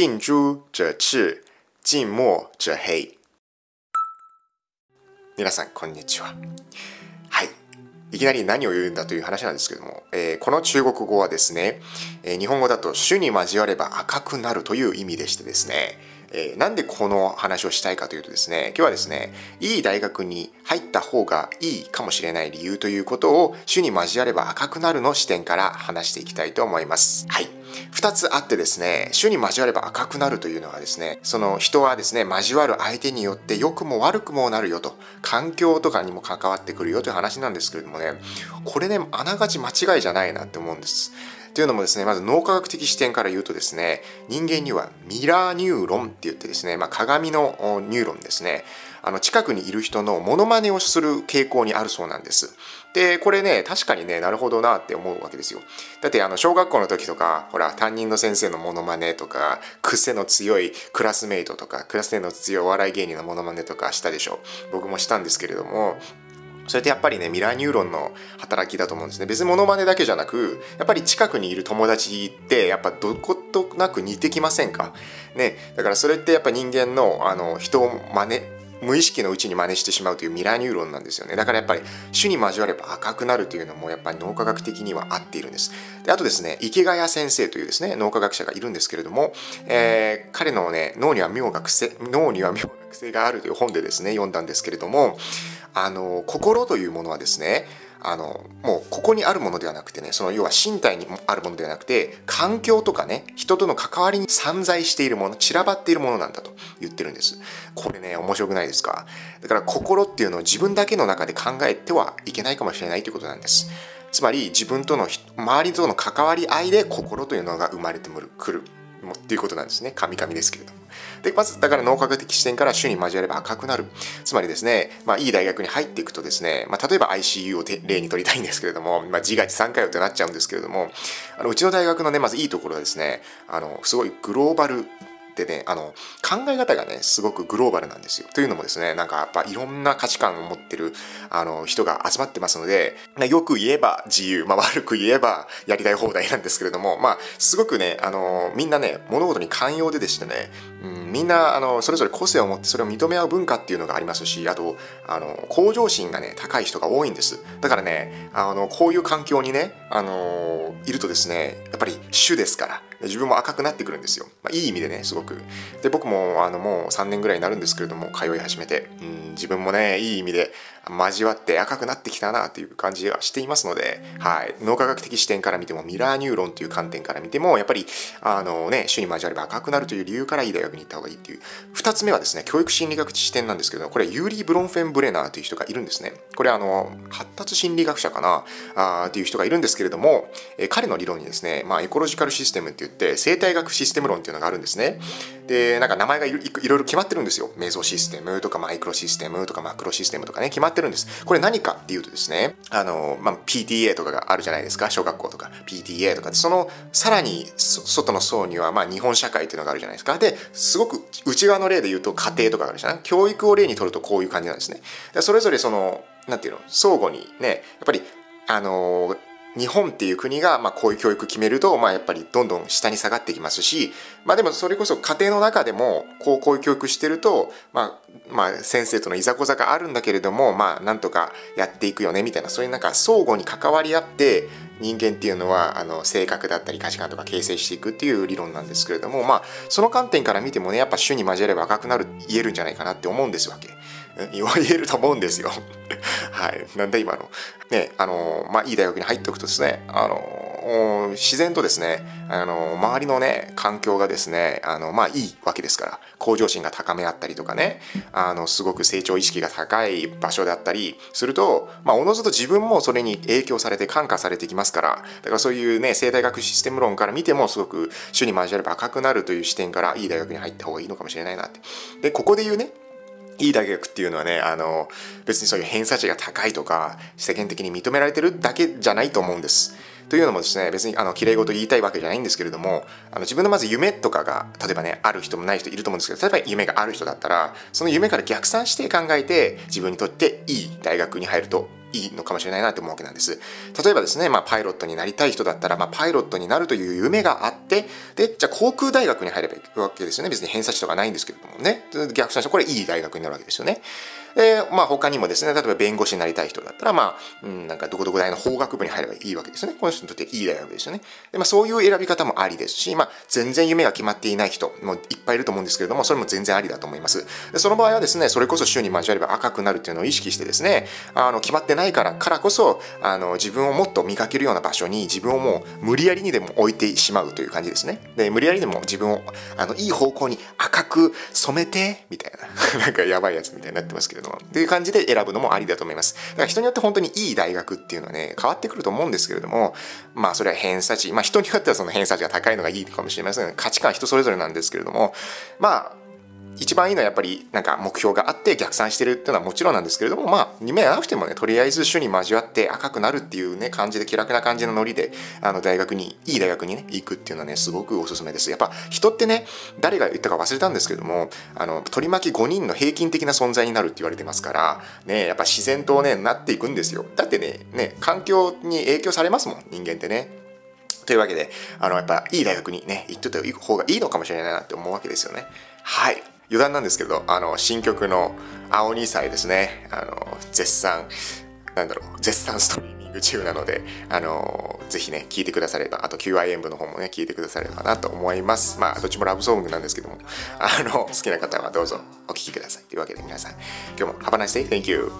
近朱者赤，近墨者黑。皆さんこんにちは。はい。いきなり何を言うんだという話なんですけども、えーこの中国語はですね、えー日本語だと主に交われば赤くなるという意味でしてですね、えーなんでこの話をしたいかというとですね、今日はですね、いい大学に入った方がいいかもしれない理由ということを主に交われば赤くなるの視点から話していきたいと思います。はい。2つあってですね、朱に交われば赤くなるというのがですね、その人はですね、交わる相手によって良くも悪くもなるよと、環境とかにも関わってくるよという話なんですけれどもね、これね、あながち間違いじゃないなって思うんです。というのもですね、まず脳科学的視点から言うとですね、人間にはミラーニューロンって言ってですね、まあ、鏡のニューロンですね、あの近くにいる人のモノマネをする傾向にあるそうなんです。で、これね、確かにね、なるほどなって思うわけですよ。だって、あの、小学校の時とか、ほら、担任の先生のモノマネとか、癖の強いクラスメイトとか、クラスメイトの強いお笑い芸人のモノマネとかしたでしょ。僕もしたんですけれども、それってやっぱりねミラーニューロンの働きだと思うんですね。別にモノマネだけじゃなくやっぱり近くにいる友達ってやっぱどことなく似てきませんか？ね。だからそれってやっぱ人間のあの人を真似無意識のうちに真似してしまうというミラーニューロンなんですよね。だからやっぱり種に交われば赤くなるというのもやっぱり脳科学的には合っているんです。であとですね池谷先生というですね脳科学者がいるんですけれども、えー彼のね脳には妙が癖脳には妙な癖があるという本でですね読んだんですけれどもあの心というものはですねあのもうここにあるものではなくてねその要は身体にあるものではなくて環境とかね人との関わりに散在しているもの散らばっているものなんだと言ってるんです。これね面白くないですか？だから心っていうのを自分だけの中で考えてはいけないかもしれないということなんです。つまり自分との周りとの関わり合いで心というのが生まれてくる。っていうことなんですね。神々ですけれども。でまずだから脳科学的視点から種に交われば赤くなる。つまりですね、まあ、いい大学に入っていくとですね、まあ、例えば ICU を例に取りたいんですけれども、まあ、自画自賛かよってなっちゃうんですけれどもあのうちの大学のねまずいいところはですねあのすごいグローバルでねあの考え方がねすごくグローバルなんですよ。というのもですねなんかやっぱいろんな価値観を持ってるあの人が集まってますのでよく言えば自由、まあ、悪く言えばやりたい放題なんですけれどもまあすごくねあのみんなね物事に寛容ででしてね、うん、みんなあのそれぞれ個性を持ってそれを認め合う文化っていうのがありますしあとあの向上心がね高い人が多いんですだからねあのこういう環境にねあのいるとですねやっぱり主ですから自分も赤くなってくるんですよ、まあ、いい意味でねすごく。で僕もあのもう3年ぐらいになるんですけれども通い始めて、うん、自分もねいい意味で交わって赤くなってきたなっていう感じがしていますので、はい、脳科学的視点から見てもミラーニューロンという観点から見てもやっぱりあのね朱に交われば赤くなるという理由からいい大学に行った方がいいっていう。2つ目はですね教育心理学視点なんですけどこれユーリー・ブロンフェンブレナーという人がいるんですね。これあの発達心理学者かなあーっていう人がいるんですけれども、え彼の理論にですね、まあ、エコロジカルシステムっていう言って生態学システム論っていうのがあるんですね。でなんか名前がいろいろ決まってるんですよ。メゾシステムとかマイクロシステムとかマクロシステムとかね決まってるんです。これ何かっていうとですねあの、まあ、PTA とかがあるじゃないですか。小学校とか。PTA とか。でそのさらに外の層にはまあ日本社会っていうのがあるじゃないですか。ですごく内側の例で言うと家庭とかあるじゃない？教育を例にとるとこういう感じなんですね。それぞれそのなんていうの？相互にねやっぱりあの日本っていう国がまあこういう教育決めるとまあやっぱりどんどん下に下がってきますしまあでもそれこそ家庭の中でもこうこういう教育してるとまあまあ先生とのいざこざがあるんだけれどもまあなんとかやっていくよねみたいなそういうなんか相互に関わり合って人間っていうのはあの性格だったり価値観とか形成していくっていう理論なんですけれどもまあその観点から見てもねやっぱ種に交われば赤くなる言えるんじゃないかなって思うんですわけ。言えると思うんですよ。はい。なんで今の？ね、あの、まあ、いい大学に入っておくとですね、あの、自然とですね、あの、周りのね、環境がですね、あの、まあ、いいわけですから、向上心が高め合ったりとかね、あの、すごく成長意識が高い場所だったりすると、まあ、おのずと自分もそれに影響されて感化されてきますから、だからそういうね、生態学システム論から見ても、すごく種に交われば赤くなるという視点から、いい大学に入った方がいいのかもしれないなって。で、ここで言うね、いい大学っていうのはねあの別にそういう偏差値が高いとか世間的に認められてるだけじゃないと思うんです。というのもですね別にあの綺麗事言いたいわけじゃないんですけれどもあの自分のまず夢とかが例えばねある人もない人いると思うんですけど例えば夢がある人だったらその夢から逆算して考えて自分にとっていい大学に入るといいのかもしれないなと思うわけなんです。例えばですね、まあ、パイロットになりたい人だったら、まあ、パイロットになるという夢があって、で、じゃあ航空大学に入ればいいわけですよね。別に偏差値とかないんですけれどもね。逆算してこれいい大学になるわけですよね。で、まあ他にもですね、例えば弁護士になりたい人だったら、まあ、うん、なんかどこどこ大の法学部に入ればいいわけですね。この人にとっていい大学ですよね。で、まあそういう選び方もありですし、まあ全然夢が決まっていない人もいっぱいいると思うんですけれども、それも全然ありだと思います。でその場合はですね、それこそ週に交われば赤くなるっていうのを意識してですね、あの決まってないからからこそ、あの自分をもっと磨けるような場所に自分をもう無理やりにでも置いてしまうという感じですね。で、無理やりでも自分をあのいい方向に赤く染めて、みたいな、なんかやばいやつみたいになってますけどれども、っていう感じで選ぶのもありだと思います。だから人によって本当にいい大学っていうのはね、変わってくると思うんですけれども、まあそれは偏差値、まあ人によってはその偏差値が高いのがいいかもしれません価値観は人それぞれなんですけれども、まあ一番いいのはやっぱりなんか目標があって逆算してるっていうのはもちろんなんですけれどもまあ夢がなくてもねとりあえず主に交わって赤くなるっていうね感じで気楽な感じのノリであの大学にいい大学にね行くっていうのはねすごくおすすめですやっぱ人ってね誰が言ったか忘れたんですけどもあの取り巻き5人の平均的な存在になるって言われてますからねやっぱ自然とねなっていくんですよだってねね環境に影響されますもん人間ってねというわけで、あの、やっぱいい大学にね、行ってた方がいいのかもしれないなって思うわけですよね。はい。余談なんですけどあの新曲の「青2歳」ですね。あの絶賛なんだろう絶賛ストリーミング中なのであのぜひね聴いてくださればあと QIM 部の方もね聴いてくださればなと思います。まあどっちもラブソングなんですけどもあの好きな方はどうぞお聴きください。というわけで皆さん今日も Have a nice day. Thank you.